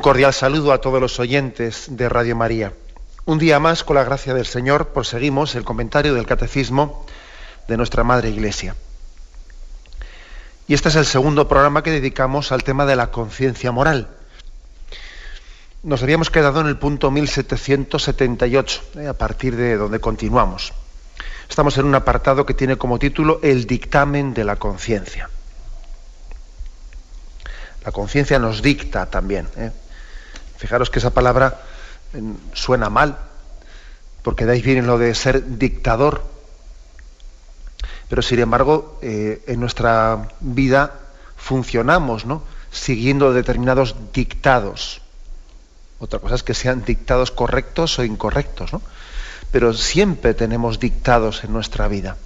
Un cordial saludo a todos los oyentes de Radio María. Un día más, con la gracia del Señor, proseguimos el comentario del Catecismo de nuestra Madre Iglesia. Y este es el segundo programa que dedicamos al tema de la conciencia moral. Nos habíamos quedado en el punto 1778, eh, a partir de donde continuamos. Estamos en un apartado que tiene como título El dictamen de la conciencia. La conciencia nos dicta también. ¿eh? Fijaros que esa palabra suena mal, porque de ahí viene lo de ser dictador. Pero sin embargo, eh, en nuestra vida funcionamos, ¿no? Siguiendo determinados dictados. Otra cosa es que sean dictados correctos o incorrectos, ¿no? Pero siempre tenemos dictados en nuestra vida.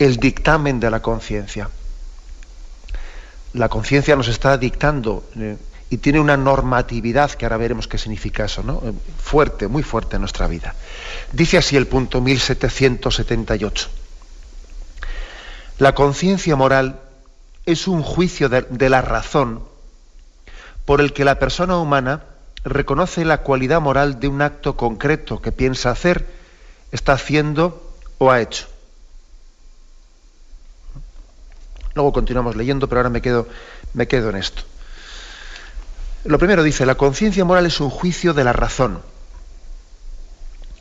El dictamen de la conciencia la conciencia nos está dictando eh, y tiene una normatividad, que ahora veremos qué significa eso, ¿no? Eh, fuerte, muy fuerte en nuestra vida. Dice así el punto 1778. La conciencia moral es un juicio de, de la razón por el que la persona humana reconoce la cualidad moral de un acto concreto que piensa hacer, está haciendo o ha hecho. Luego continuamos leyendo, pero ahora me quedo, me quedo en esto. Lo primero dice, la conciencia moral es un juicio de la razón,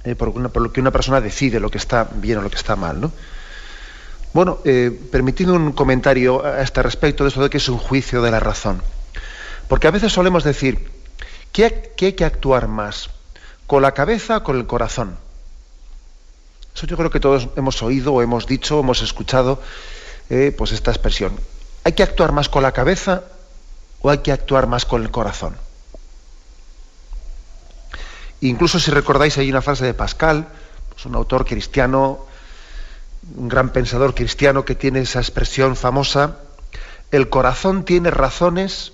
eh, por, lo que una persona decide lo que está bien o lo que está mal. ¿no? Bueno, eh, permitiendo un comentario a este respecto de eso de que es un juicio de la razón. Porque a veces solemos decir, ¿qué, hay que actuar más? ¿Con la cabeza o con el corazón? Eso yo creo que todos hemos oído o hemos dicho, o hemos escuchado eh, pues esta expresión. ¿Hay que actuar más con la cabeza o hay que actuar más con el corazón? Incluso si recordáis hay una frase de Pascal, pues un autor cristiano, un gran pensador cristiano que tiene esa expresión famosa, el corazón tiene razones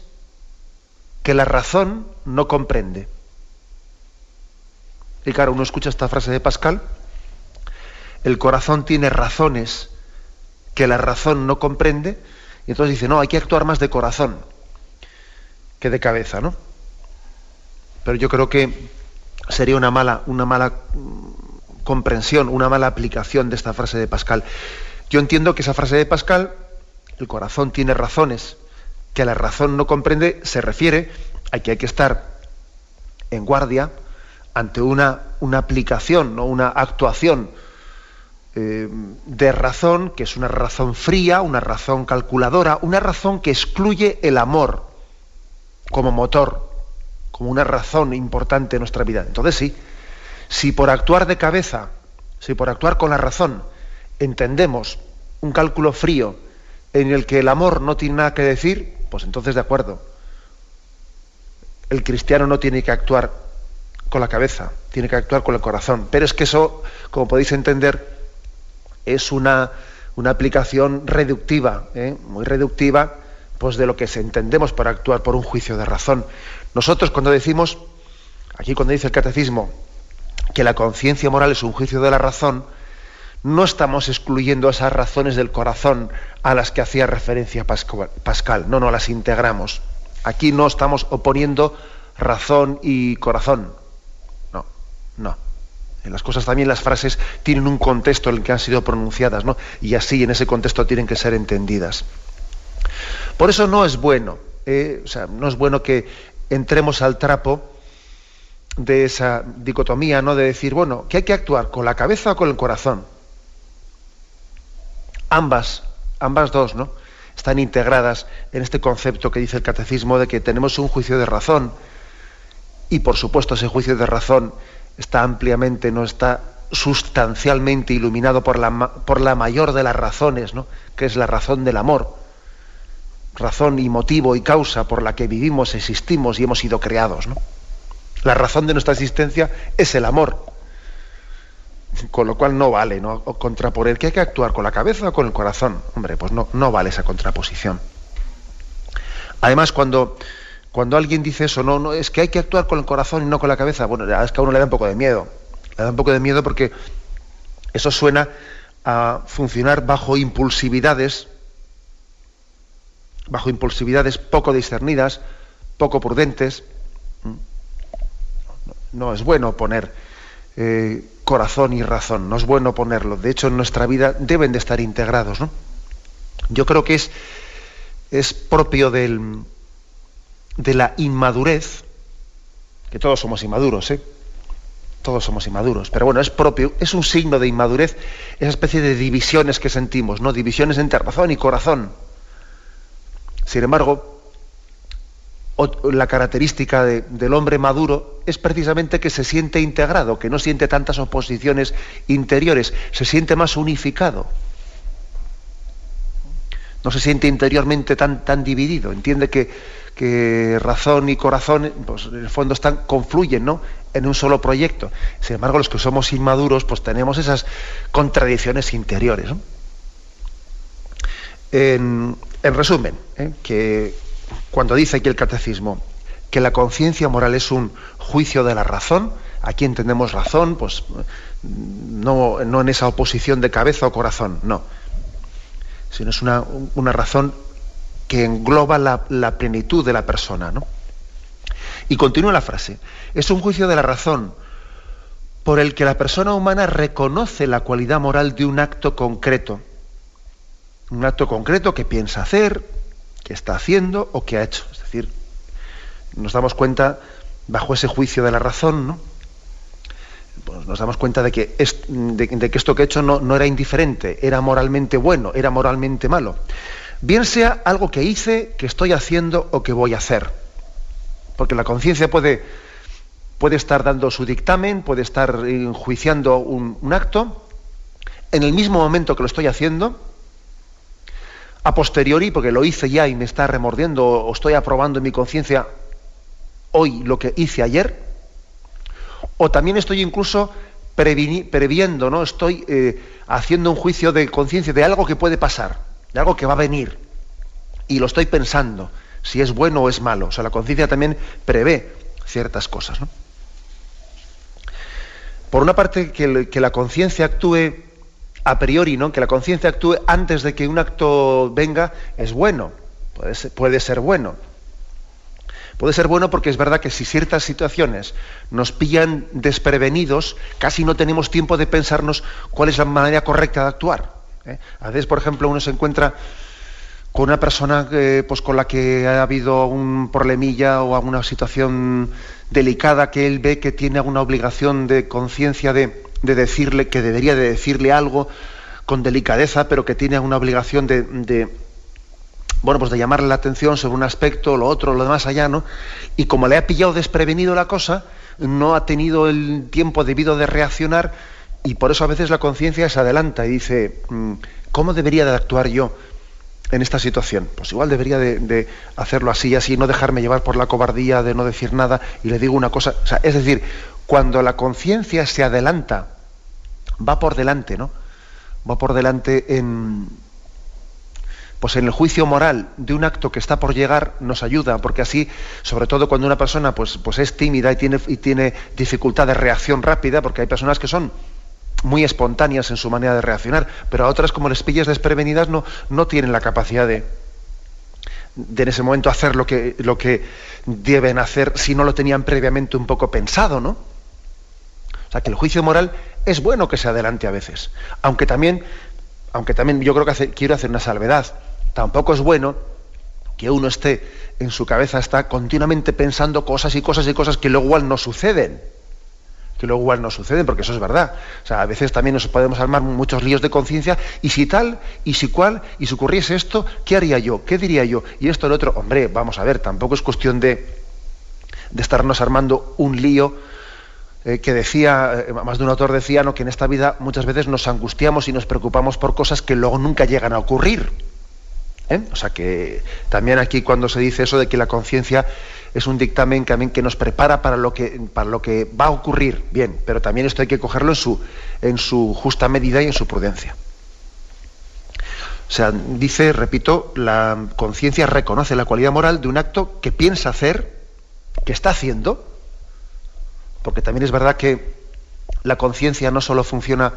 que la razón no comprende. Y claro, uno escucha esta frase de Pascal, el corazón tiene razones que la razón no comprende, y entonces dice, no, hay que actuar más de corazón que de cabeza, ¿no? Pero yo creo que sería una mala, una mala mm, comprensión, una mala aplicación de esta frase de Pascal. Yo entiendo que esa frase de Pascal, el corazón tiene razones que la razón no comprende, se refiere a que hay que estar en guardia ante una, una aplicación, ¿no? una actuación eh, de razón, que es una razón fría, una razón calculadora, una razón que excluye el amor como motor, como una razón importante en nuestra vida. Entonces sí, si por actuar de cabeza, si por actuar con la razón, entendemos un cálculo frío en el que el amor no tiene nada que decir, pues entonces de acuerdo. El cristiano no tiene que actuar con la cabeza, tiene que actuar con el corazón. Pero es que eso, como podéis entender, es una, aplicación reductiva, ¿eh? muy reductiva, pues de lo que entendemos por actuar por un juicio de razón. Nosotros cuando decimos, aquí cuando dice el catecismo, que la conciencia moral es un juicio de la razón, no estamos excluyendo esas razones del corazón a las que hacía referencia Pascal, no, no, las integramos. Aquí no estamos oponiendo razón y corazón. No, no. En las cosas también las frases tienen un contexto en el que han sido pronunciadas, ¿no? Y así en ese contexto tienen que ser entendidas. Por eso no es bueno, eh, o sea, no es bueno que entremos al trapo de esa dicotomía, ¿no? De decir, bueno, ¿qué hay que actuar? ¿Con la cabeza o con el corazón? Ambas, ambas dos, ¿no? Están integradas en este concepto que dice el catecismo de que tenemos un juicio de razón y por supuesto ese juicio de razón está ampliamente, no está sustancialmente iluminado por la, por la mayor de las razones, ¿no? que es la razón del amor, razón y motivo y causa por la que vivimos, existimos y hemos sido creados. ¿no? La razón de nuestra existencia es el amor, con lo cual no vale ¿no? contraponer que hay que actuar con la cabeza o con el corazón. Hombre, pues no, no vale esa contraposición. Además, cuando, cuando alguien dice eso, no, no, es que hay que actuar con el corazón y no con la cabeza, bueno, es que a uno le da un poco de miedo le da un poco de miedo porque eso suena a funcionar bajo impulsividades, bajo impulsividades poco discernidas, poco prudentes. No es bueno poner eh, corazón y razón, no es bueno ponerlo. De hecho, en nuestra vida deben de estar integrados. Yo creo que es, es propio del, de la inmadurez, que todos somos inmaduros, ¿eh? todos somos inmaduros, pero bueno, es propio, es un signo de inmadurez esa especie de divisiones que sentimos, ¿no? Divisiones entre razón y corazón. Sin embargo, la característica del hombre maduro es precisamente que se siente integrado, que no siente tantas oposiciones interiores, se siente más unificado. No se siente interiormente tan, tan dividido, entiende que, razón y corazón, pues en el fondo están, confluyen, ¿no? en un solo proyecto. Sin embargo, los que somos inmaduros, pues tenemos esas contradicciones interiores. En, resumen, ¿eh? que cuando dice aquí el catecismo que la conciencia moral es un juicio de la razón, aquí entendemos razón, pues no, no en esa oposición de cabeza o corazón, no, sino es una, una razón que engloba la, la plenitud de la persona, ¿no? Y continúa la frase. Es un juicio de la razón por el que la persona humana reconoce la cualidad moral de un acto concreto. Un acto concreto que piensa hacer, que está haciendo o que ha hecho. Es decir, nos damos cuenta, bajo ese juicio de la razón, ¿no? Pues nos damos cuenta de que, esto que he hecho no, era indiferente, era moralmente bueno, era moralmente malo. Bien sea algo que hice, que estoy haciendo o que voy a hacer porque la conciencia puede, estar dando su dictamen, puede estar enjuiciando un acto, en el mismo momento que lo estoy haciendo, a posteriori, porque lo hice ya y me está remordiendo, o estoy aprobando en mi conciencia hoy lo que hice ayer, o también estoy incluso previendo, ¿no? Estoy eh, haciendo un juicio de conciencia de algo que puede pasar, de algo que va a venir, y lo estoy pensando si es bueno o es malo. O sea, la conciencia también prevé ciertas cosas. Por una parte, que, la conciencia actúe a priori, ¿no? que la conciencia actúe antes de que un acto venga, es bueno, puede ser, puede ser bueno. Puede ser bueno porque es verdad que si ciertas situaciones nos pillan desprevenidos, casi no tenemos tiempo de pensarnos cuál es la manera correcta de actuar. ¿eh? A veces, por ejemplo, uno se encuentra con una persona pues, con la que ha habido un problemilla o alguna situación delicada que él ve que tiene alguna obligación de conciencia de, decirle, que debería de decirle algo con delicadeza, pero que tiene una obligación de, bueno, pues de llamarle la atención sobre un aspecto, lo otro, lo demás allá, ¿no? Y como le ha pillado desprevenido la cosa, no ha tenido el tiempo debido de reaccionar y por eso a veces la conciencia se adelanta y dice, mm, ¿cómo debería de actuar yo? en esta situación? Pues igual debería de, hacerlo así y así, no dejarme llevar por la cobardía de no decir nada y le digo una cosa. es decir, cuando la conciencia se adelanta, va por delante, ¿no? Va por delante en, pues en el juicio moral de un acto que está por llegar nos ayuda, porque así, sobre todo cuando una persona pues, pues es tímida y tiene, y tiene dificultad de reacción rápida, porque hay personas que son muy espontáneas en su manera de reaccionar, pero a otras como les pillas desprevenidas no, no tienen la capacidad de, de en ese momento hacer lo que, lo que deben hacer si no lo tenían previamente un poco pensado, ¿no? O sea que el juicio moral es bueno que se adelante a veces, aunque también, aunque también yo creo que quiero hacer una salvedad. Tampoco es bueno que uno esté en su cabeza está continuamente pensando cosas y cosas y cosas que luego igual no suceden que luego igual no suceden, porque eso es verdad. O sea, a veces también nos podemos armar muchos líos de conciencia, y si tal, y si cual, y si ocurriese esto, ¿qué haría yo? ¿Qué diría yo? Y esto, el otro, hombre, vamos a ver, tampoco es cuestión de, de estarnos armando un lío eh, que decía, eh, más de un autor decía, ¿no? que en esta vida muchas veces nos angustiamos y nos preocupamos por cosas que luego nunca llegan a ocurrir. ¿eh? O sea que también aquí cuando se dice eso de que la conciencia es un dictamen que, que nos prepara para lo que, para lo que va a ocurrir, bien, pero también esto hay que cogerlo en su, en su justa medida y en su prudencia. O sea, dice, repito, la conciencia reconoce la cualidad moral de un acto que piensa hacer, que está haciendo, porque también es verdad que la conciencia no solo funciona,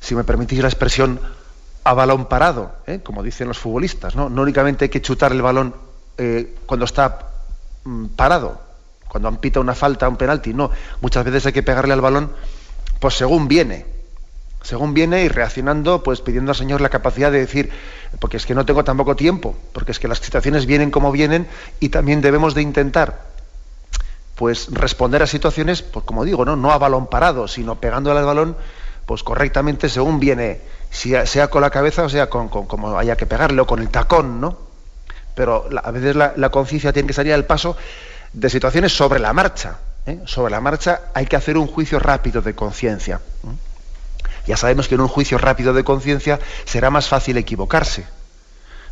si me permitís la expresión, a balón parado, ¿eh? como dicen los futbolistas, ¿no? No únicamente hay que chutar el balón eh, cuando está mm, parado, cuando ampita una falta, un penalti, no, muchas veces hay que pegarle al balón, pues según viene, según viene y reaccionando, pues pidiendo al Señor la capacidad de decir, porque es que no tengo tampoco tiempo, porque es que las situaciones vienen como vienen y también debemos de intentar pues responder a situaciones, pues como digo, no, no a balón parado, sino pegándole al balón, pues correctamente según viene, sea, con la cabeza o sea con, como haya que pegarle o con el tacón, ¿no? Pero a veces la, conciencia tiene que salir al paso de situaciones sobre la marcha. ¿eh? Sobre la marcha hay que hacer un juicio rápido de conciencia. Ya sabemos que en un juicio rápido de conciencia será más fácil equivocarse,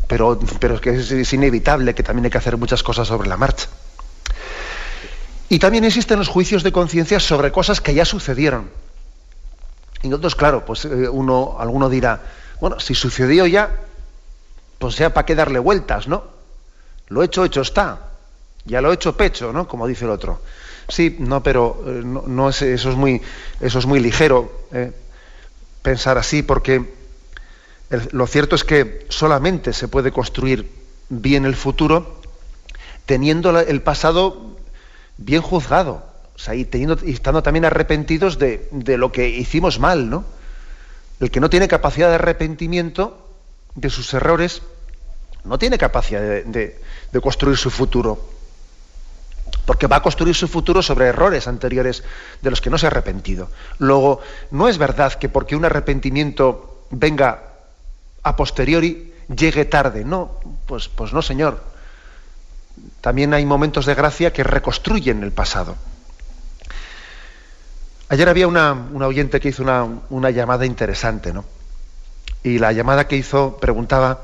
pero, pero es que es inevitable que también hay que hacer muchas cosas sobre la marcha. Y también existen los juicios de conciencia sobre cosas que ya sucedieron. Y entonces, claro, pues eh, uno, alguno dirá, bueno, si sucedió ya, pues ya para qué darle vueltas, ¿no? Lo hecho, hecho está. Ya lo he hecho pecho, ¿no? Como dice el otro. Sí, no, pero eh, no, es, eso, es muy, eso es muy ligero eh, pensar así, porque lo cierto es que solamente se puede construir bien el futuro teniendo el pasado bien juzgado, o sea, y, teniendo, y estando también arrepentidos de, lo que hicimos mal, ¿no? El que no tiene capacidad de arrepentimiento de sus errores, no tiene capacidad de, construir su futuro. Porque va a construir su futuro sobre errores anteriores de los que no se ha arrepentido. Luego, no es verdad que porque un arrepentimiento venga a posteriori, llegue tarde. No, pues, pues no, señor también hay momentos de gracia que reconstruyen el pasado. Ayer había una, oyente que hizo una, llamada interesante, ¿no? Y la llamada que hizo preguntaba,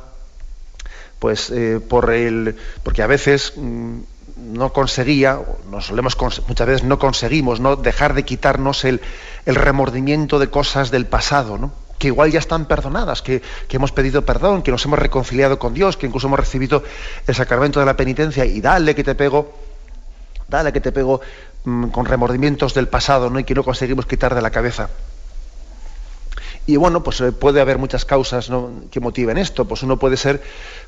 pues, eh, por el. porque a veces mm, no conseguía, no solemos muchas veces no conseguimos, no dejar de quitarnos el, el remordimiento de cosas del pasado, ¿no? Que igual ya están perdonadas, que, hemos pedido perdón, que nos hemos reconciliado con Dios, que incluso hemos recibido el sacramento de la penitencia y dale que te pego, dale que te pego mm, con remordimientos del pasado, ¿no? Y que no conseguimos quitar de la cabeza. Y bueno, pues eh, puede haber muchas causas que motiven esto. Pues uno puede ser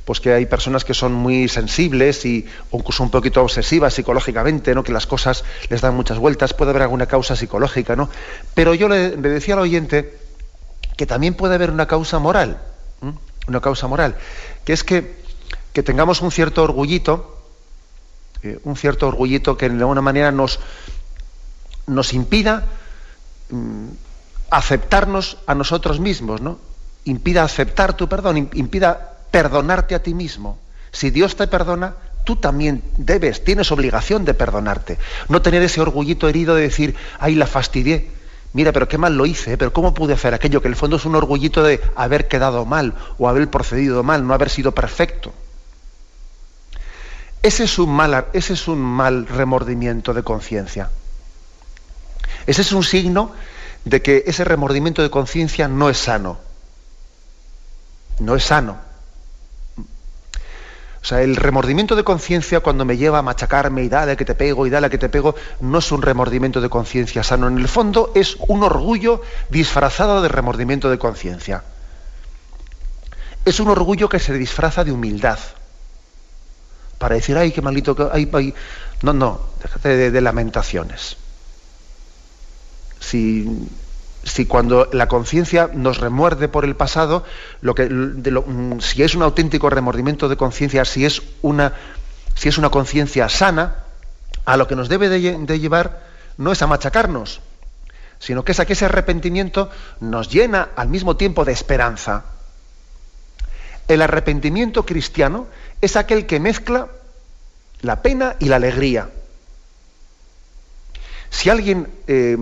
pues que hay personas que son muy sensibles y o incluso un poquito obsesivas psicológicamente, ¿no? que las cosas les dan muchas vueltas. Puede haber alguna causa psicológica, ¿no? Pero yo le decía al oyente que también puede haber una causa moral, una causa moral, que es que, tengamos un cierto orgullito, eh, un cierto orgullito que de alguna manera nos, nos impida mm, aceptarnos a nosotros mismos, ¿no? Impida aceptar tu perdón, impida perdonarte a ti mismo. Si Dios te perdona, tú también debes, tienes obligación de perdonarte. No tener ese orgullito herido de decir, ay, la fastidié mira, pero qué mal lo hice, ¿eh? pero ¿cómo pude hacer aquello? Que en el fondo es un orgullito de haber quedado mal o haber procedido mal, no haber sido perfecto. Ese es un mal, ese es un mal remordimiento de conciencia. Ese es un signo de que ese remordimiento de conciencia no es sano. No es sano. O sea, el remordimiento de conciencia cuando me lleva a machacarme y dale que te pego y dale que te pego, no es un remordimiento de conciencia sano. En el fondo es un orgullo disfrazado de remordimiento de conciencia. Es un orgullo que se disfraza de humildad. Para decir, ay, qué maldito que... Ay, No, no, déjate de, de lamentaciones. Si si cuando la conciencia nos remuerde por el pasado, lo que, mm, si es un auténtico remordimiento de conciencia, si es una, si una conciencia sana, a lo que nos debe de, llevar no es a machacarnos, sino que es a que ese arrepentimiento nos llena al mismo tiempo de esperanza. El arrepentimiento cristiano es aquel que mezcla la pena y la alegría. Si alguien eh,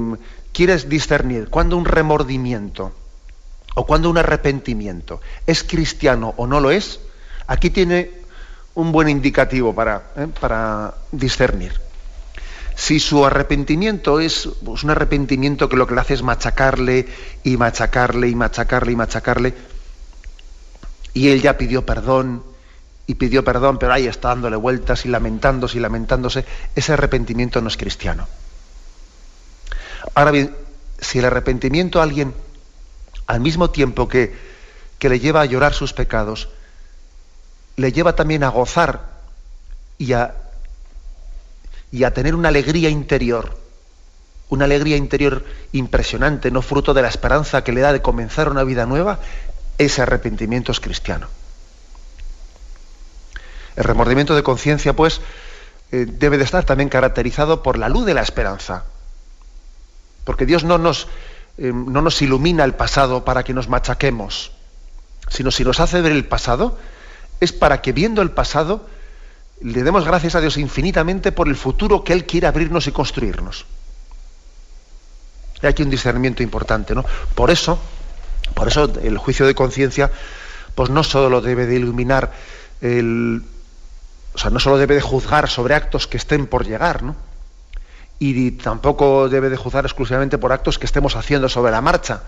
quiere discernir cuando un remordimiento o cuando un arrepentimiento es cristiano o no lo es, aquí tiene un buen indicativo para, eh, discernir. Si su arrepentimiento es pues, un arrepentimiento que lo que le hace es machacarle y machacarle y machacarle y machacarle, y él ya pidió perdón y pidió perdón, pero ahí está dándole vueltas y lamentándose y lamentándose, ese arrepentimiento no es cristiano. Ahora bien, si el arrepentimiento a alguien, al mismo tiempo que, que le lleva a llorar sus pecados, le lleva también a gozar y a y a tener una alegría interior, una alegría interior impresionante, no fruto de la esperanza que le da de comenzar una vida nueva, ese arrepentimiento es cristiano. El remordimiento de conciencia, pues, eh, debe de estar también caracterizado por la luz de la esperanza. Porque Dios no nos, eh, no nos ilumina el pasado para que nos machaquemos, sino si nos hace ver el pasado, es para que viendo el pasado le demos gracias a Dios infinitamente por el futuro que Él quiere abrirnos y construirnos. Hay aquí un discernimiento importante, ¿no? Por eso, por eso el juicio de conciencia, pues no solo debe de iluminar el, o sea, no solo debe de juzgar sobre actos que estén por llegar, ¿no? Y tampoco debe de juzgar exclusivamente por actos que estemos haciendo sobre la marcha,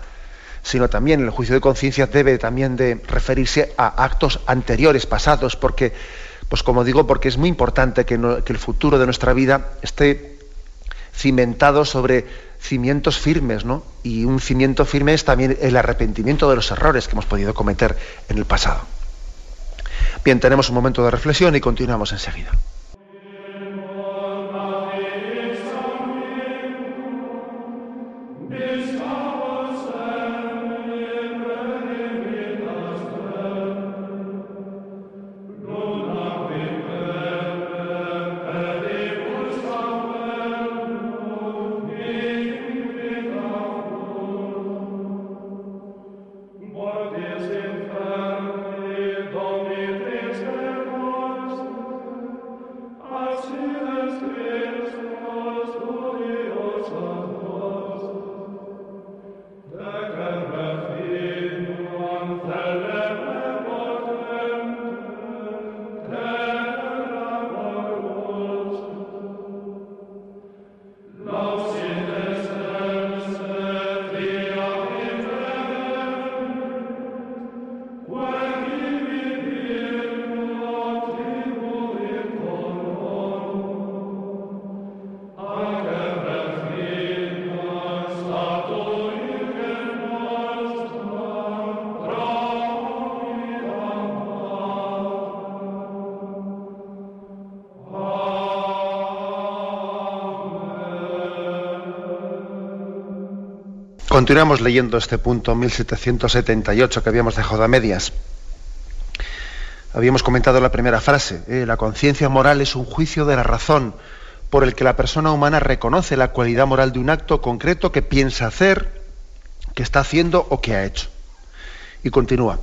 sino también el juicio de conciencia debe también de referirse a actos anteriores, pasados, porque pues como digo, porque es muy importante que, el futuro de nuestra vida esté cimentado sobre cimientos firmes, ¿no? Y un cimiento firme es también el arrepentimiento de los errores que hemos podido cometer en el pasado. Bien, tenemos un momento de reflexión y continuamos enseguida. Continuamos leyendo este punto 1778 que habíamos dejado a medias. Habíamos comentado la primera frase, ¿eh? la conciencia moral es un juicio de la razón por el que la persona humana reconoce la cualidad moral de un acto concreto que piensa hacer, que está haciendo o que ha hecho. Y continúa,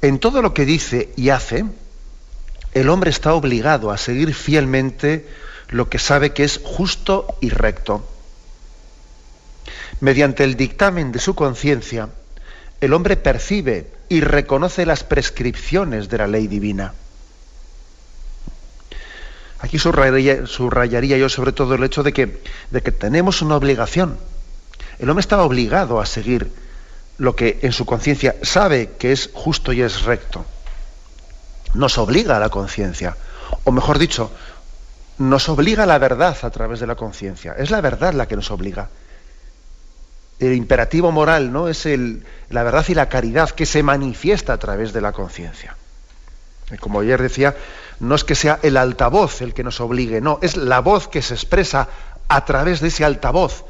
en todo lo que dice y hace, el hombre está obligado a seguir fielmente lo que sabe que es justo y recto Mediante el dictamen de su conciencia, el hombre percibe y reconoce las prescripciones de la ley divina. Aquí subrayaría, yo sobre todo el hecho de que, de que tenemos una obligación. El hombre está obligado a seguir lo que en su conciencia sabe que es justo y es recto. Nos obliga a la conciencia. O mejor dicho, nos obliga a la verdad a través de la conciencia. Es la verdad la que nos obliga el imperativo moral, ¿no? Es el, la verdad y la caridad que se manifiesta a través de la conciencia. Como ayer decía, no es que sea el altavoz el que nos obligue, no, es la voz que se expresa a través de ese altavoz.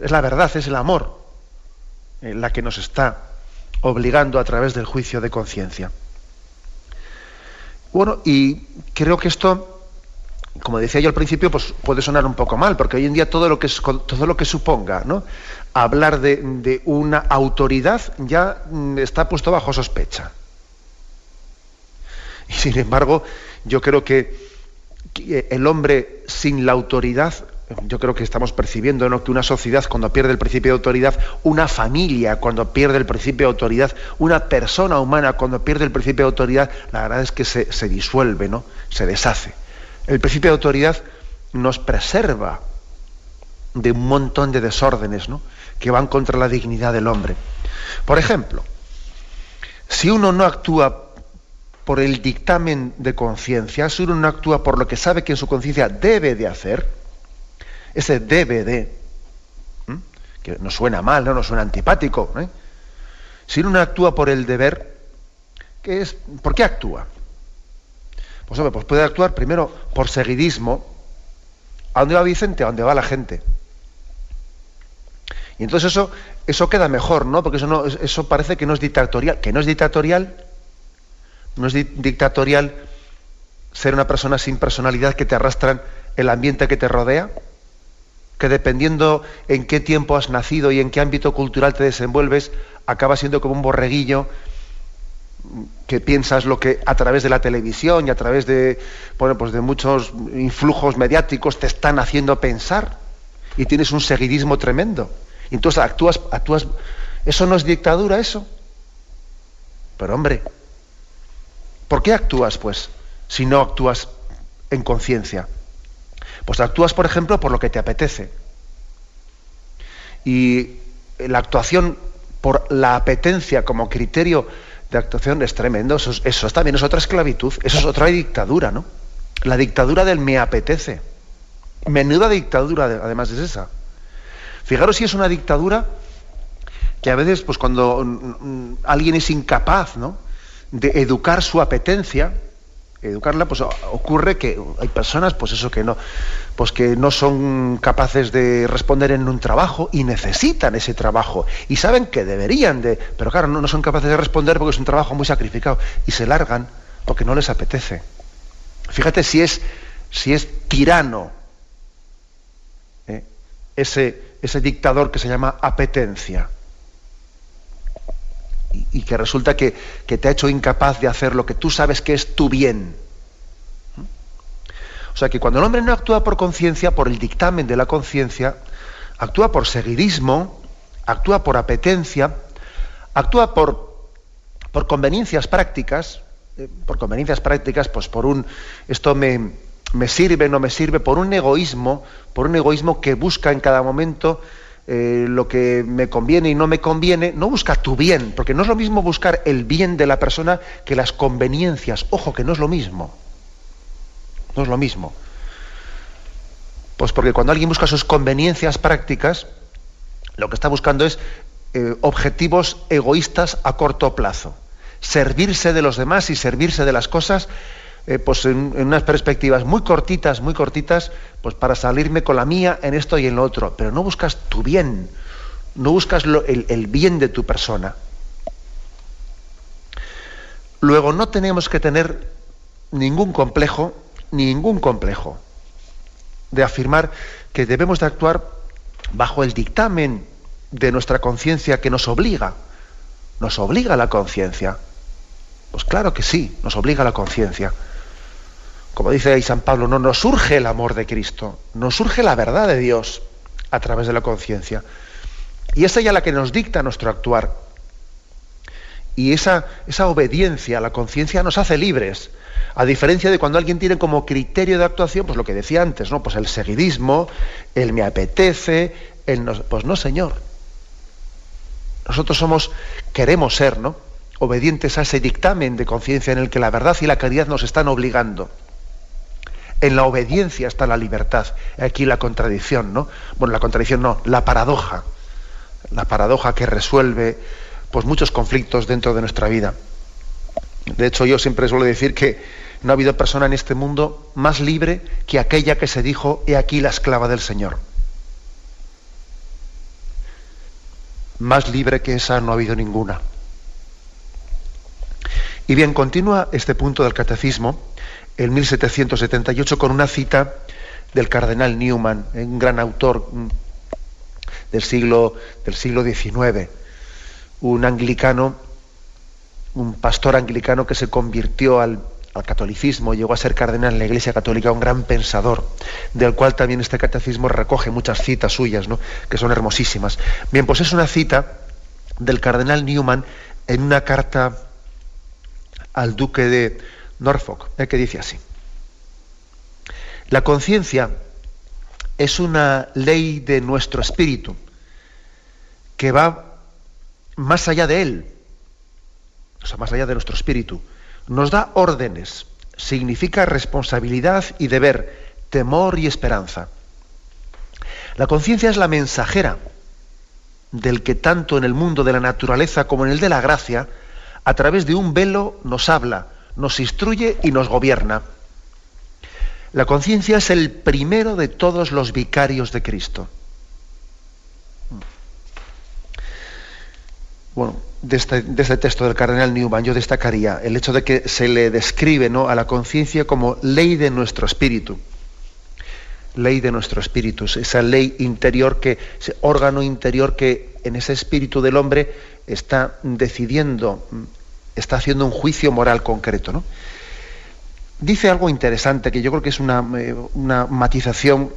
Es la verdad, es el amor eh, la que nos está obligando a través del juicio de conciencia. Bueno, y creo que esto como decía yo al principio, pues puede sonar un poco mal, porque hoy en día todo lo que, todo lo que suponga ¿no? hablar de, una autoridad ya mm, está puesto bajo sospecha. Y sin embargo, yo creo que el hombre sin la autoridad yo creo que estamos percibiendo ¿no? que una sociedad cuando pierde el principio de autoridad, una familia cuando pierde el principio de autoridad, una persona humana cuando pierde el principio de autoridad, la verdad es que se, se disuelve, ¿no? se deshace. El principio de autoridad nos preserva de un montón de desórdenes ¿no? que van contra la dignidad del hombre. Por ejemplo, si uno no actúa por el dictamen de conciencia, si uno no actúa por lo que sabe que en su conciencia debe de hacer, ese debe de, que nos suena mal, no nos suena antipático, ¿eh? si uno no actúa por el deber, ¿qué es? ¿por qué actúa? Pues hombre, pues puede actuar primero por seguidismo. ¿A dónde va Vicente? A dónde va la gente. Y entonces eso, eso queda mejor, ¿no? Porque eso, eso parece que no es dictatorial. Que no es dictatorial, no es dictatorial ser una persona sin personalidad que te arrastran el ambiente que te rodea, que dependiendo en qué tiempo has nacido y en qué ámbito cultural te desenvuelves, acaba siendo como un borreguillo que piensas lo que a través de la televisión y a través de, bueno, pues de muchos influjos mediáticos te están haciendo pensar y tienes un seguidismo tremendo. Y entonces actúas, actúas, eso no es dictadura, eso. Pero hombre, ¿por qué actúas, pues, si no actúas en conciencia? Pues actúas, por ejemplo, por lo que te apetece. Y la actuación por la apetencia como criterio de actuación es tremendo. Eso, eso también es otra esclavitud, eso es otra dictadura, ¿no? La dictadura del me apetece. Menuda dictadura, además, es esa. Fijaros si es una dictadura que a veces, pues cuando mm, mm, alguien es incapaz ¿no? de educar su apetencia, educarla, pues ocurre que hay personas, pues eso que no, pues que no son capaces de responder en un trabajo y necesitan ese trabajo y saben que deberían de, pero claro, no, no son capaces de responder porque es un trabajo muy sacrificado y se largan porque no les apetece. Fíjate si es, si es tirano ¿eh? ese, ese dictador que se llama apetencia y, que resulta que, te ha hecho incapaz de hacer lo que tú sabes que es tu bien. O sea que cuando el hombre no actúa por conciencia, por el dictamen de la conciencia, actúa por seguidismo, actúa por apetencia, actúa por, por conveniencias prácticas, eh, por conveniencias prácticas, pues por un, esto me, me sirve, no me sirve, por un egoísmo, por un egoísmo que busca en cada momento eh, lo que me conviene y no me conviene, no busca tu bien, porque no es lo mismo buscar el bien de la persona que las conveniencias. Ojo, que no es lo mismo. No es lo mismo. Pues porque cuando alguien busca sus conveniencias prácticas, lo que está buscando es eh, objetivos egoístas a corto plazo. Servirse de los demás y servirse de las cosas eh, pues en, unas perspectivas muy cortitas, muy cortitas, pues para salirme con la mía en esto y en lo otro. Pero no buscas tu bien, no buscas el, el bien de tu persona. Luego, no tenemos que tener ningún complejo, ningún complejo de afirmar que debemos de actuar bajo el dictamen de nuestra conciencia que nos obliga. Nos obliga la conciencia. Pues claro que sí, nos obliga la conciencia como dice ahí San Pablo, no nos surge el amor de Cristo, nos surge la verdad de Dios a través de la conciencia. Y es ella la que nos dicta nuestro actuar. Y esa, esa obediencia a la conciencia nos hace libres. A diferencia de cuando alguien tiene como criterio de actuación, pues lo que decía antes, ¿no? Pues el seguidismo, el me apetece, el no, pues no, señor. Nosotros somos, queremos ser, ¿no? Obedientes a ese dictamen de conciencia en el que la verdad y la caridad nos están obligando. En la obediencia está la libertad. Aquí la contradicción, ¿no? Bueno, la contradicción no, la paradoja. La paradoja que resuelve pues, muchos conflictos dentro de nuestra vida. De hecho, yo siempre suelo decir que no ha habido persona en este mundo más libre que aquella que se dijo, he aquí la esclava del Señor. Más libre que esa no ha habido ninguna. Y bien, continúa este punto del catecismo en 1778 con una cita del cardenal Newman, un gran autor mm, del siglo, del siglo XIX, un anglicano, un pastor anglicano que se convirtió al, al catolicismo, llegó a ser cardenal en la Iglesia Católica, un gran pensador, del cual también este catecismo recoge muchas citas suyas, ¿no? que son hermosísimas. Bien, pues es una cita del cardenal Newman en una carta al duque de Norfolk, ¿eh? que dice así. La conciencia es una ley de nuestro espíritu que va más allá de él, o sea, más allá de nuestro espíritu. Nos da órdenes, significa responsabilidad y deber, temor y esperanza. La conciencia es la mensajera del que tanto en el mundo de la naturaleza como en el de la gracia, a través de un velo nos habla, nos instruye y nos gobierna. La conciencia es el primero de todos los vicarios de Cristo. Bueno, de este, este, texto del cardenal Newman yo destacaría el hecho de que se le describe ¿no? a la conciencia como ley de nuestro espíritu. Ley de nuestro espíritu, esa ley interior que, ese órgano interior que en ese espíritu del hombre está decidiendo, está haciendo un juicio moral concreto. ¿no? dice algo interesante que yo creo que es una, eh, una matización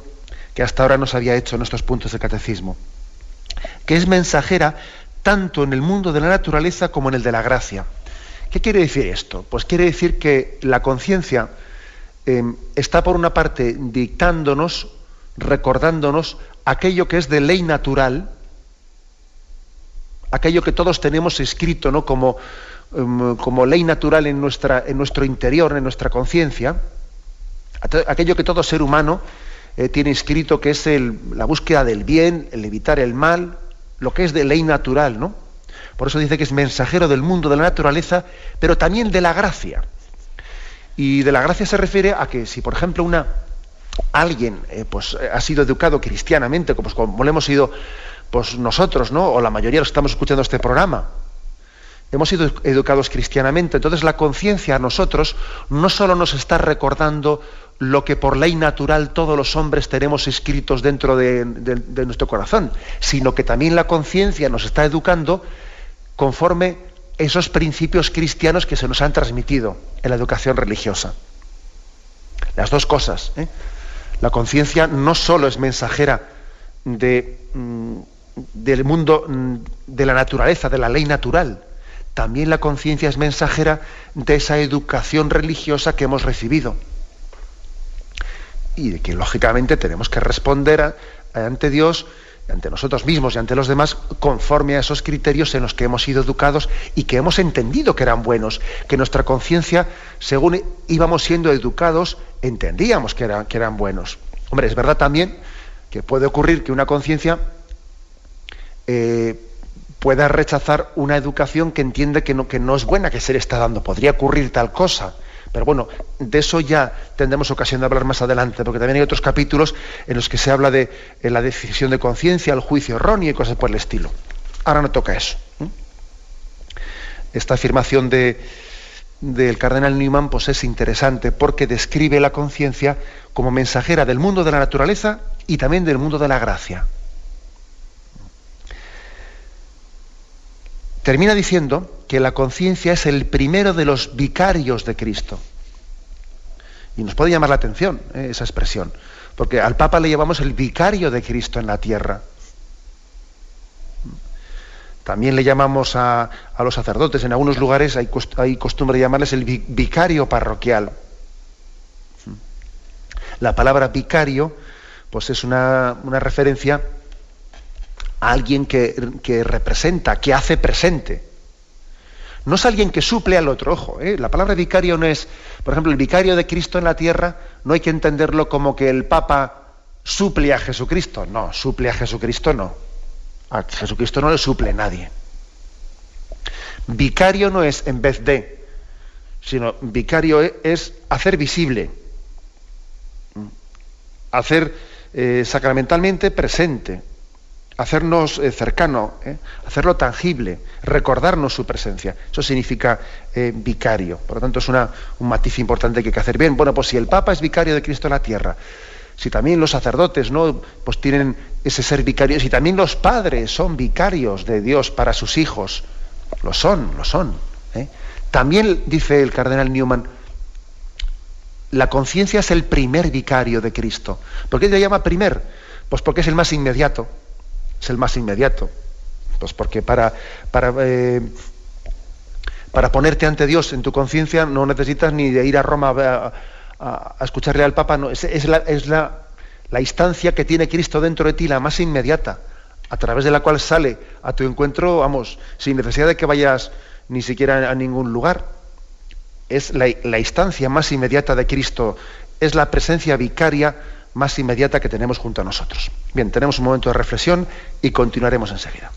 que hasta ahora no se había hecho en estos puntos de catecismo, que es mensajera tanto en el mundo de la naturaleza como en el de la gracia. ¿Qué quiere decir esto? Pues quiere decir que la conciencia em, está por una parte dictándonos, recordándonos aquello que es de ley natural, aquello que todos tenemos escrito ¿no? como, Em, como ley natural en, nuestra, en nuestro interior, en nuestra conciencia, aquello que todo ser humano eh, tiene escrito que es la búsqueda del bien, el evitar el mal, lo que es de ley natural, ¿no? Por eso dice que es mensajero del mundo de la naturaleza, pero también de la gracia. Y de la gracia se refiere a que si, por ejemplo, una, alguien eh, pues, ha sido educado cristianamente, como, como lo hemos sido pues, nosotros, ¿no? o la mayoría de los que estamos escuchando este programa, hemos sido educados cristianamente, entonces la conciencia a nosotros no solo nos está recordando lo que por ley natural todos los hombres tenemos escritos dentro de, nuestro corazón, sino que también la conciencia nos está educando conforme esos principios cristianos que se nos han transmitido en la educación religiosa. Las dos cosas. ¿eh? La conciencia no solo es mensajera mm, del mundo mm, de la naturaleza, de la ley natural, también la conciencia es mensajera de esa educación religiosa que hemos recibido. Y de que lógicamente tenemos que responder ante Dios, ante nosotros mismos y ante los demás, conforme a esos criterios en los que hemos sido educados y que hemos entendido que eran buenos, que nuestra conciencia, según íbamos siendo educados, entendíamos que, eran, que eran buenos. Hombre, es verdad también que puede ocurrir que una conciencia eh, pueda rechazar una educación que entiende que no, que no es buena que se le está dando. Podría ocurrir tal cosa. Pero bueno, de eso ya tendremos ocasión de hablar más adelante, porque también hay otros capítulos en los que se habla de la decisión de conciencia, el juicio erróneo y cosas por el estilo. Ahora no toca eso. Esta afirmación de, del cardenal Newman pues es interesante porque describe la conciencia como mensajera del mundo de la naturaleza y también del mundo de la gracia. Termina diciendo que la conciencia es el primero de los vicarios de Cristo. Y nos puede llamar la atención eh, esa expresión, porque al Papa le llamamos el vicario de Cristo en la tierra. También le llamamos a, los sacerdotes, en algunos lugares hay, costumbre de llamarles el vicario parroquial. La palabra vicario, pues es una referencia alguien que, representa, que hace presente. No es alguien que suple al otro, ojo. ¿eh? La palabra vicario no es, por ejemplo, el vicario de Cristo en la tierra, no hay que entenderlo como que el Papa suple a Jesucristo. No, suple a Jesucristo no. A Jesucristo no le suple nadie. Vicario no es en vez de, sino vicario e, es hacer visible, hacer eh, sacramentalmente presente, hacernos eh, cercano, eh, hacerlo tangible, recordarnos su presencia. Eso significa eh, vicario. Por lo tanto, es una, un matiz importante que hay que hacer bien. Bueno, pues si el Papa es vicario de Cristo en la tierra, si también los sacerdotes no pues tienen ese ser vicario, si también los padres son vicarios de Dios para sus hijos, lo son, lo son. También dice el cardenal Newman, La conciencia es el primer vicario de Cristo. ¿Por qué le llama primer? Pues porque es el más inmediato. Es el más inmediato. Pues porque para, para, eh, para ponerte ante Dios en tu conciencia no necesitas ni de ir a Roma a, escucharle al Papa. No, es, es, la, es la, la instancia que tiene Cristo dentro de ti, la más inmediata, a través de la cual sale a tu encuentro, vamos, sin necesidad de que vayas ni siquiera a ningún lugar es la, instancia más inmediata de Cristo, es la presencia vicaria más inmediata que tenemos junto a nosotros. Bien, tenemos un momento de reflexión y continuaremos enseguida.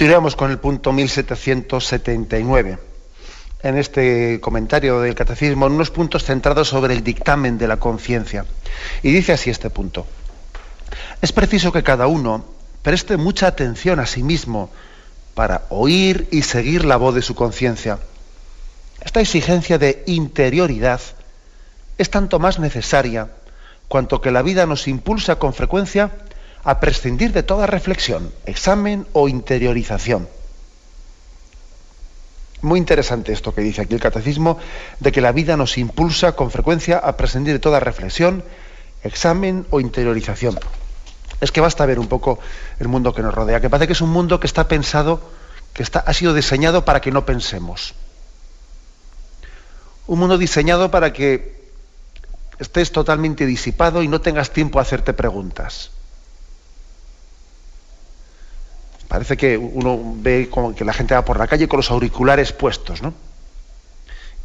Continuamos con el punto 1779. En este comentario del catecismo, en unos puntos centrados sobre el dictamen de la conciencia. Y dice así este punto. Es preciso que cada uno preste mucha atención a sí mismo para oír y seguir la voz de su conciencia. Esta exigencia de interioridad es tanto más necesaria cuanto que la vida nos impulsa con frecuencia a prescindir de toda reflexión, examen o interiorización. Muy interesante esto que dice aquí el catecismo, de que la vida nos impulsa con frecuencia a prescindir de toda reflexión, examen o interiorización. Es que basta ver un poco el mundo que nos rodea, que parece que es un mundo que está pensado, que está, ha sido diseñado para que no pensemos. Un mundo diseñado para que estés totalmente disipado y no tengas tiempo a hacerte preguntas. Parece que uno ve como que la gente va por la calle con los auriculares puestos, ¿no?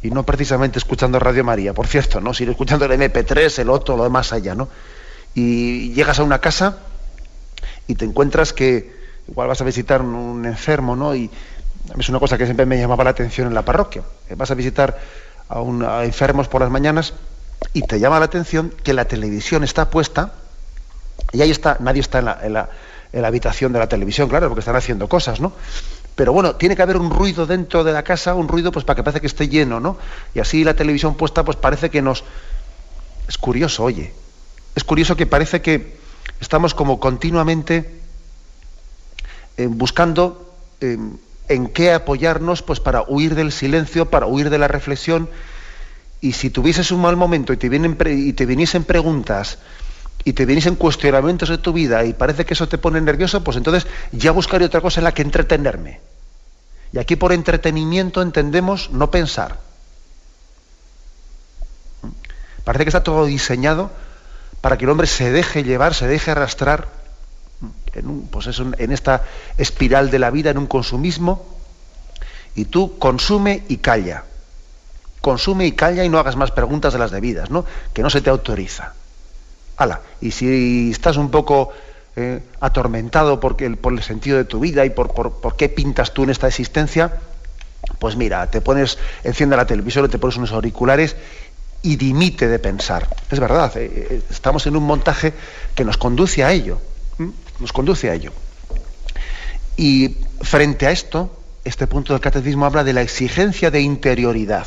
Y no precisamente escuchando Radio María, por cierto, ¿no? Sino escuchando el MP3, el otro, lo demás allá, ¿no? Y llegas a una casa y te encuentras que igual vas a visitar un enfermo, ¿no? Y es una cosa que siempre me llamaba la atención en la parroquia. Vas a visitar a, a enfermos por las mañanas y te llama la atención que la televisión está puesta y ahí está, nadie está en la habitación de la televisión, claro, porque están haciendo cosas, ¿no? Pero bueno, tiene que haber un ruido dentro de la casa, un ruido pues para que parece que esté lleno, ¿no? Y así la televisión puesta pues parece que nos... Es curioso, oye. Es curioso que parece que estamos como continuamente eh, buscando eh, en qué apoyarnos pues para huir del silencio, para huir de la reflexión. Y si tuvieses un mal momento y te, vienen y te viniesen preguntas y te vienes en cuestionamientos de tu vida y parece que eso te pone nervioso, pues entonces ya buscaré otra cosa en la que entretenerme. Y aquí por entretenimiento entendemos no pensar. Parece que está todo diseñado para que el hombre se deje llevar, se deje arrastrar en, pues en esta espiral de la vida, en un consumismo, y tú consume y calla. Consume y calla y no hagas más preguntas de las debidas, ¿no? Que no se te autoriza y si estás un poco eh, atormentado por el sentido de tu vida y por, por, qué pintas tú en esta existencia, pues mira, te pones, enciende la televisión, te pones unos auriculares y dimite de pensar. Es verdad, eh, eh, estamos en un montaje que nos conduce a ello. Nos conduce a ello. Y frente a esto, este punto del catecismo habla de la exigencia de interioridad.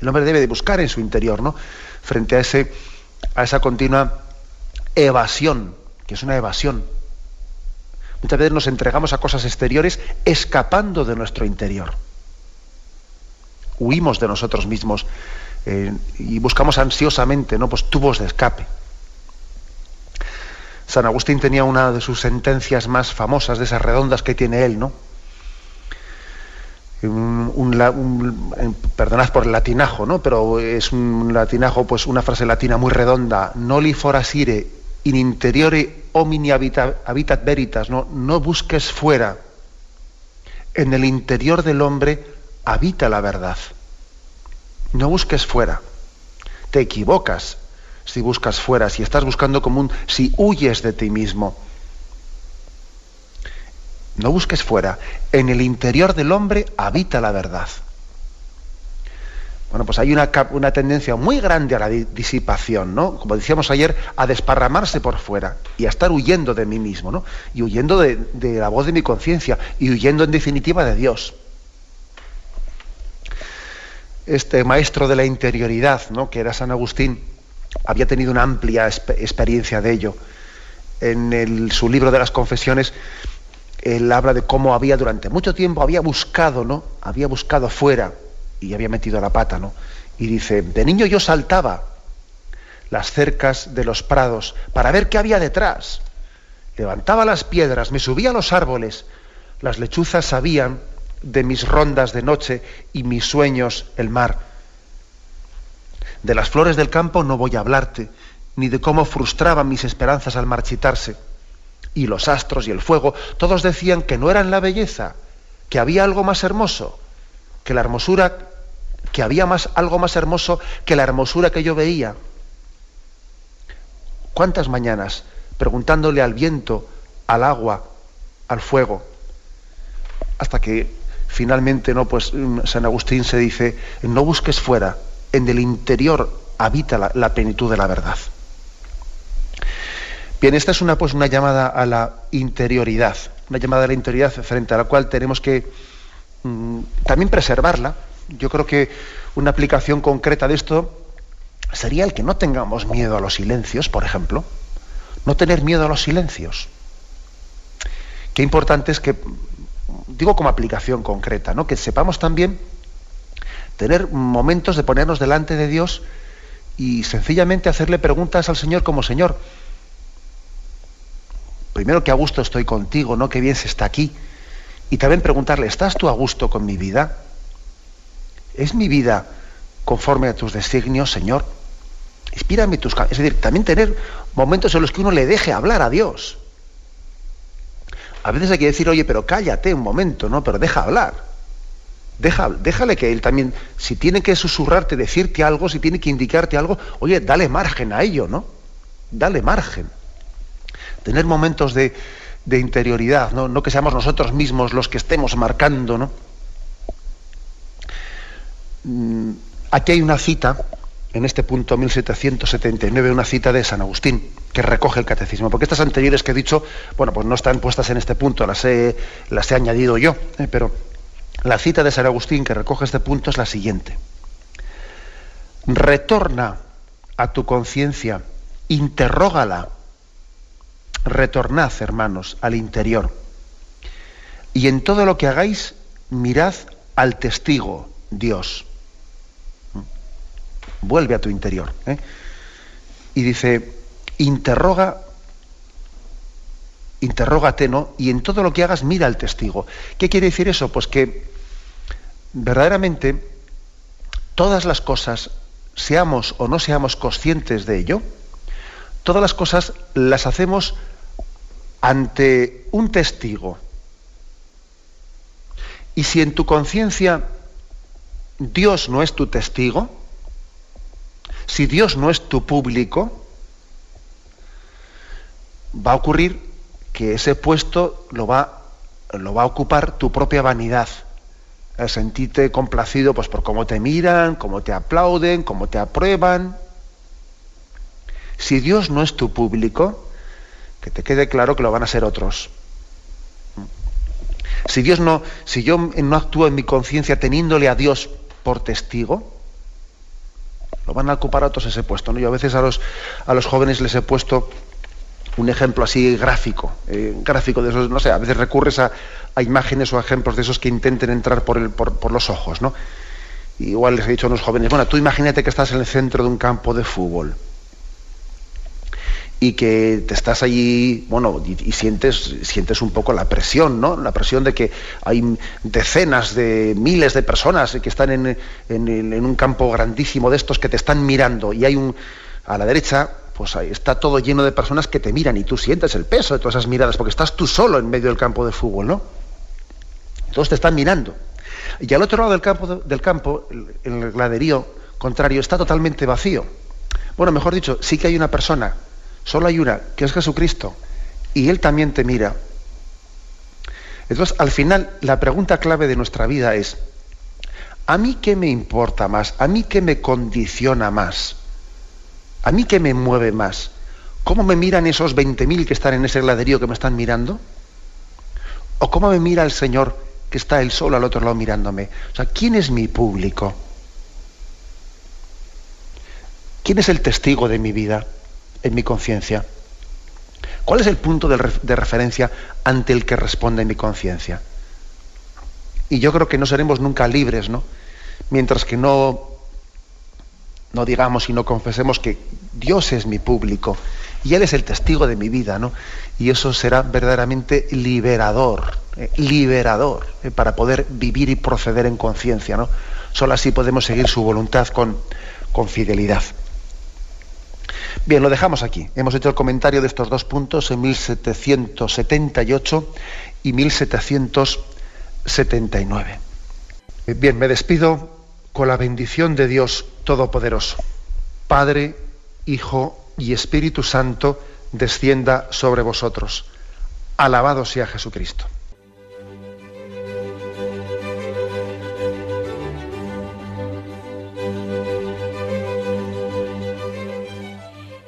El hombre debe de buscar en su interior, ¿no? Frente a ese a esa continua evasión, que es una evasión. Muchas veces nos entregamos a cosas exteriores escapando de nuestro interior. Huimos de nosotros mismos eh, y buscamos ansiosamente ¿no? pues, tubos de escape. San Agustín tenía una de sus sentencias más famosas, de esas redondas que tiene él, ¿no? Un, perdonad por el latinajo, ¿no? pero es un latinajo, pues una frase latina muy redonda, noli forasire in interiore homini habitat, veritas, ¿no? no busques fuera, en el interior del hombre habita la verdad. No busques fuera. te equivocas si buscas fuera, si estás buscando como un, si huyes de ti mismo. No busques fuera. En el interior del hombre habita la verdad. Bueno, pues hay una, una, tendencia muy grande a la disipación, ¿no? Como decíamos ayer, a desparramarse por fuera y a estar huyendo de mí mismo, ¿no? Y huyendo de, la voz de mi conciencia y huyendo en definitiva de Dios. Este maestro de la interioridad, ¿no? Que era San Agustín, había tenido una amplia experiencia de ello. En su libro de las confesiones, él habla de cómo había durante mucho tiempo, había buscado, ¿no? Había buscado fuera y había metido la pata, ¿no? Y dice, de niño yo saltaba las cercas de los prados para ver qué había detrás. Levantaba las piedras, me subía a los árboles. Las lechuzas sabían de mis rondas de noche y mis sueños el mar. De las flores del campo no voy a hablarte, ni de cómo frustraban mis esperanzas al marchitarse. Y los astros y el fuego, todos decían que no eran la belleza, que había algo más hermoso que la hermosura, que había más, algo más hermoso que la hermosura que yo veía. ¿Cuántas mañanas preguntándole al viento, al agua, al fuego? Hasta que finalmente no, pues mm, San Agustín se dice, no busques fuera, en el interior habita la, la plenitud de la verdad. Bien, esta es una, pues, una llamada a la interioridad, una llamada a la interioridad frente a la cual tenemos que Mm, también preservarla. Yo creo que una aplicación concreta de esto sería el que no tengamos miedo a los silencios, por ejemplo. No tener miedo a los silencios. Qué importante es que, digo como aplicación concreta, ¿no? que sepamos también tener momentos de ponernos delante de Dios y sencillamente hacerle preguntas al Señor como Señor. Primero que a gusto estoy contigo, ¿no? Qué bien se está aquí y también preguntarle, ¿estás tú a gusto con mi vida? ¿Es mi vida conforme a tus designios, Señor? Inspírame tus... Es decir, también tener momentos en los que uno le deje hablar a Dios. A veces hay que decir, oye, pero cállate un momento, ¿no? Pero deja hablar. Deja, déjale que él también, si tiene que susurrarte, decirte algo, si tiene que indicarte algo, oye, dale margen a ello, ¿no? Dale margen. Tener momentos de, interioridad, ¿no? que seamos nosotros mismos los que estemos marcando. Mm, aquí hay una cita, en este punto 1779, una cita de San Agustín, que recoge el catecismo, porque estas anteriores que he dicho, bueno, pues no están puestas en este punto, las he, las he añadido yo, ¿eh? pero la cita de San Agustín que recoge este punto es la siguiente. Retorna a tu conciencia, interrógala retornad, hermanos, al interior. Y en todo lo que hagáis, mirad al testigo, Dios. Vuelve a tu interior. ¿eh? Y dice, interroga, interrógate, ¿no? Y en todo lo que hagas, mira al testigo. ¿Qué quiere decir eso? Pues que verdaderamente todas las cosas, seamos o no seamos conscientes de ello, todas las cosas las hacemos ante un testigo, y si en tu conciencia Dios no es tu testigo, si Dios no es tu público, va a ocurrir que ese puesto lo va, lo va a ocupar tu propia vanidad. El sentirte complacido pues, por cómo te miran, cómo te aplauden, cómo te aprueban. Si Dios no es tu público, que te quede claro que lo van a ser otros. Si Dios no, si yo no actúo en mi conciencia teniéndole a Dios por testigo, lo van a ocupar otros ese puesto. ¿no? Yo a veces a los, a los jóvenes les he puesto un ejemplo así gráfico, eh, gráfico de esos, no sé, a veces recurres a, imágenes o ejemplos de esos que intenten entrar por, el, por, por los ojos, ¿no? Igual les he dicho a los jóvenes, bueno, tú imagínate que estás en el centro de un campo de fútbol y que te estás allí, bueno, y, sientes, sientes un poco la presión, ¿no? La presión de que hay decenas de miles de personas que están en, en, un campo grandísimo de estos que te están mirando y hay un, a la derecha, pues ahí está todo lleno de personas que te miran y tú sientes el peso de todas esas miradas porque estás tú solo en medio del campo de fútbol, ¿no? Todos te están mirando. Y al otro lado del campo, del campo el graderío contrario, está totalmente vacío Bueno, mejor dicho, sí que hay una persona, solo hay una, que es Jesucristo, y Él también te mira. Entonces, al final, la pregunta clave de nuestra vida es, ¿a mí qué me importa más? ¿A mí qué me condiciona más? ¿A mí qué me mueve más? ¿Cómo me miran esos 20.000 que están en ese gladerío que me están mirando? ¿O cómo me mira el Señor que está él solo al otro lado mirándome? O sea, ¿quién es mi público? ¿Quién es el testigo de mi vida, en mi conciencia? ¿Cuál es el punto de, referencia ante el que responde mi conciencia? Y yo creo que no seremos nunca libres, ¿no? Mientras que no, no digamos y no confesemos que Dios es mi público y Él es el testigo de mi vida, ¿no? Y eso será verdaderamente liberador, eh, liberador, eh, para poder vivir y proceder en conciencia, ¿no? Solo así podemos seguir su voluntad con, con fidelidad. Bien, lo dejamos aquí. Hemos hecho el comentario de estos dos puntos en 1778 y 1779. Bien, me despido con la bendición de Dios Todopoderoso. Padre, Hijo y Espíritu Santo, descienda sobre vosotros. Alabado sea Jesucristo.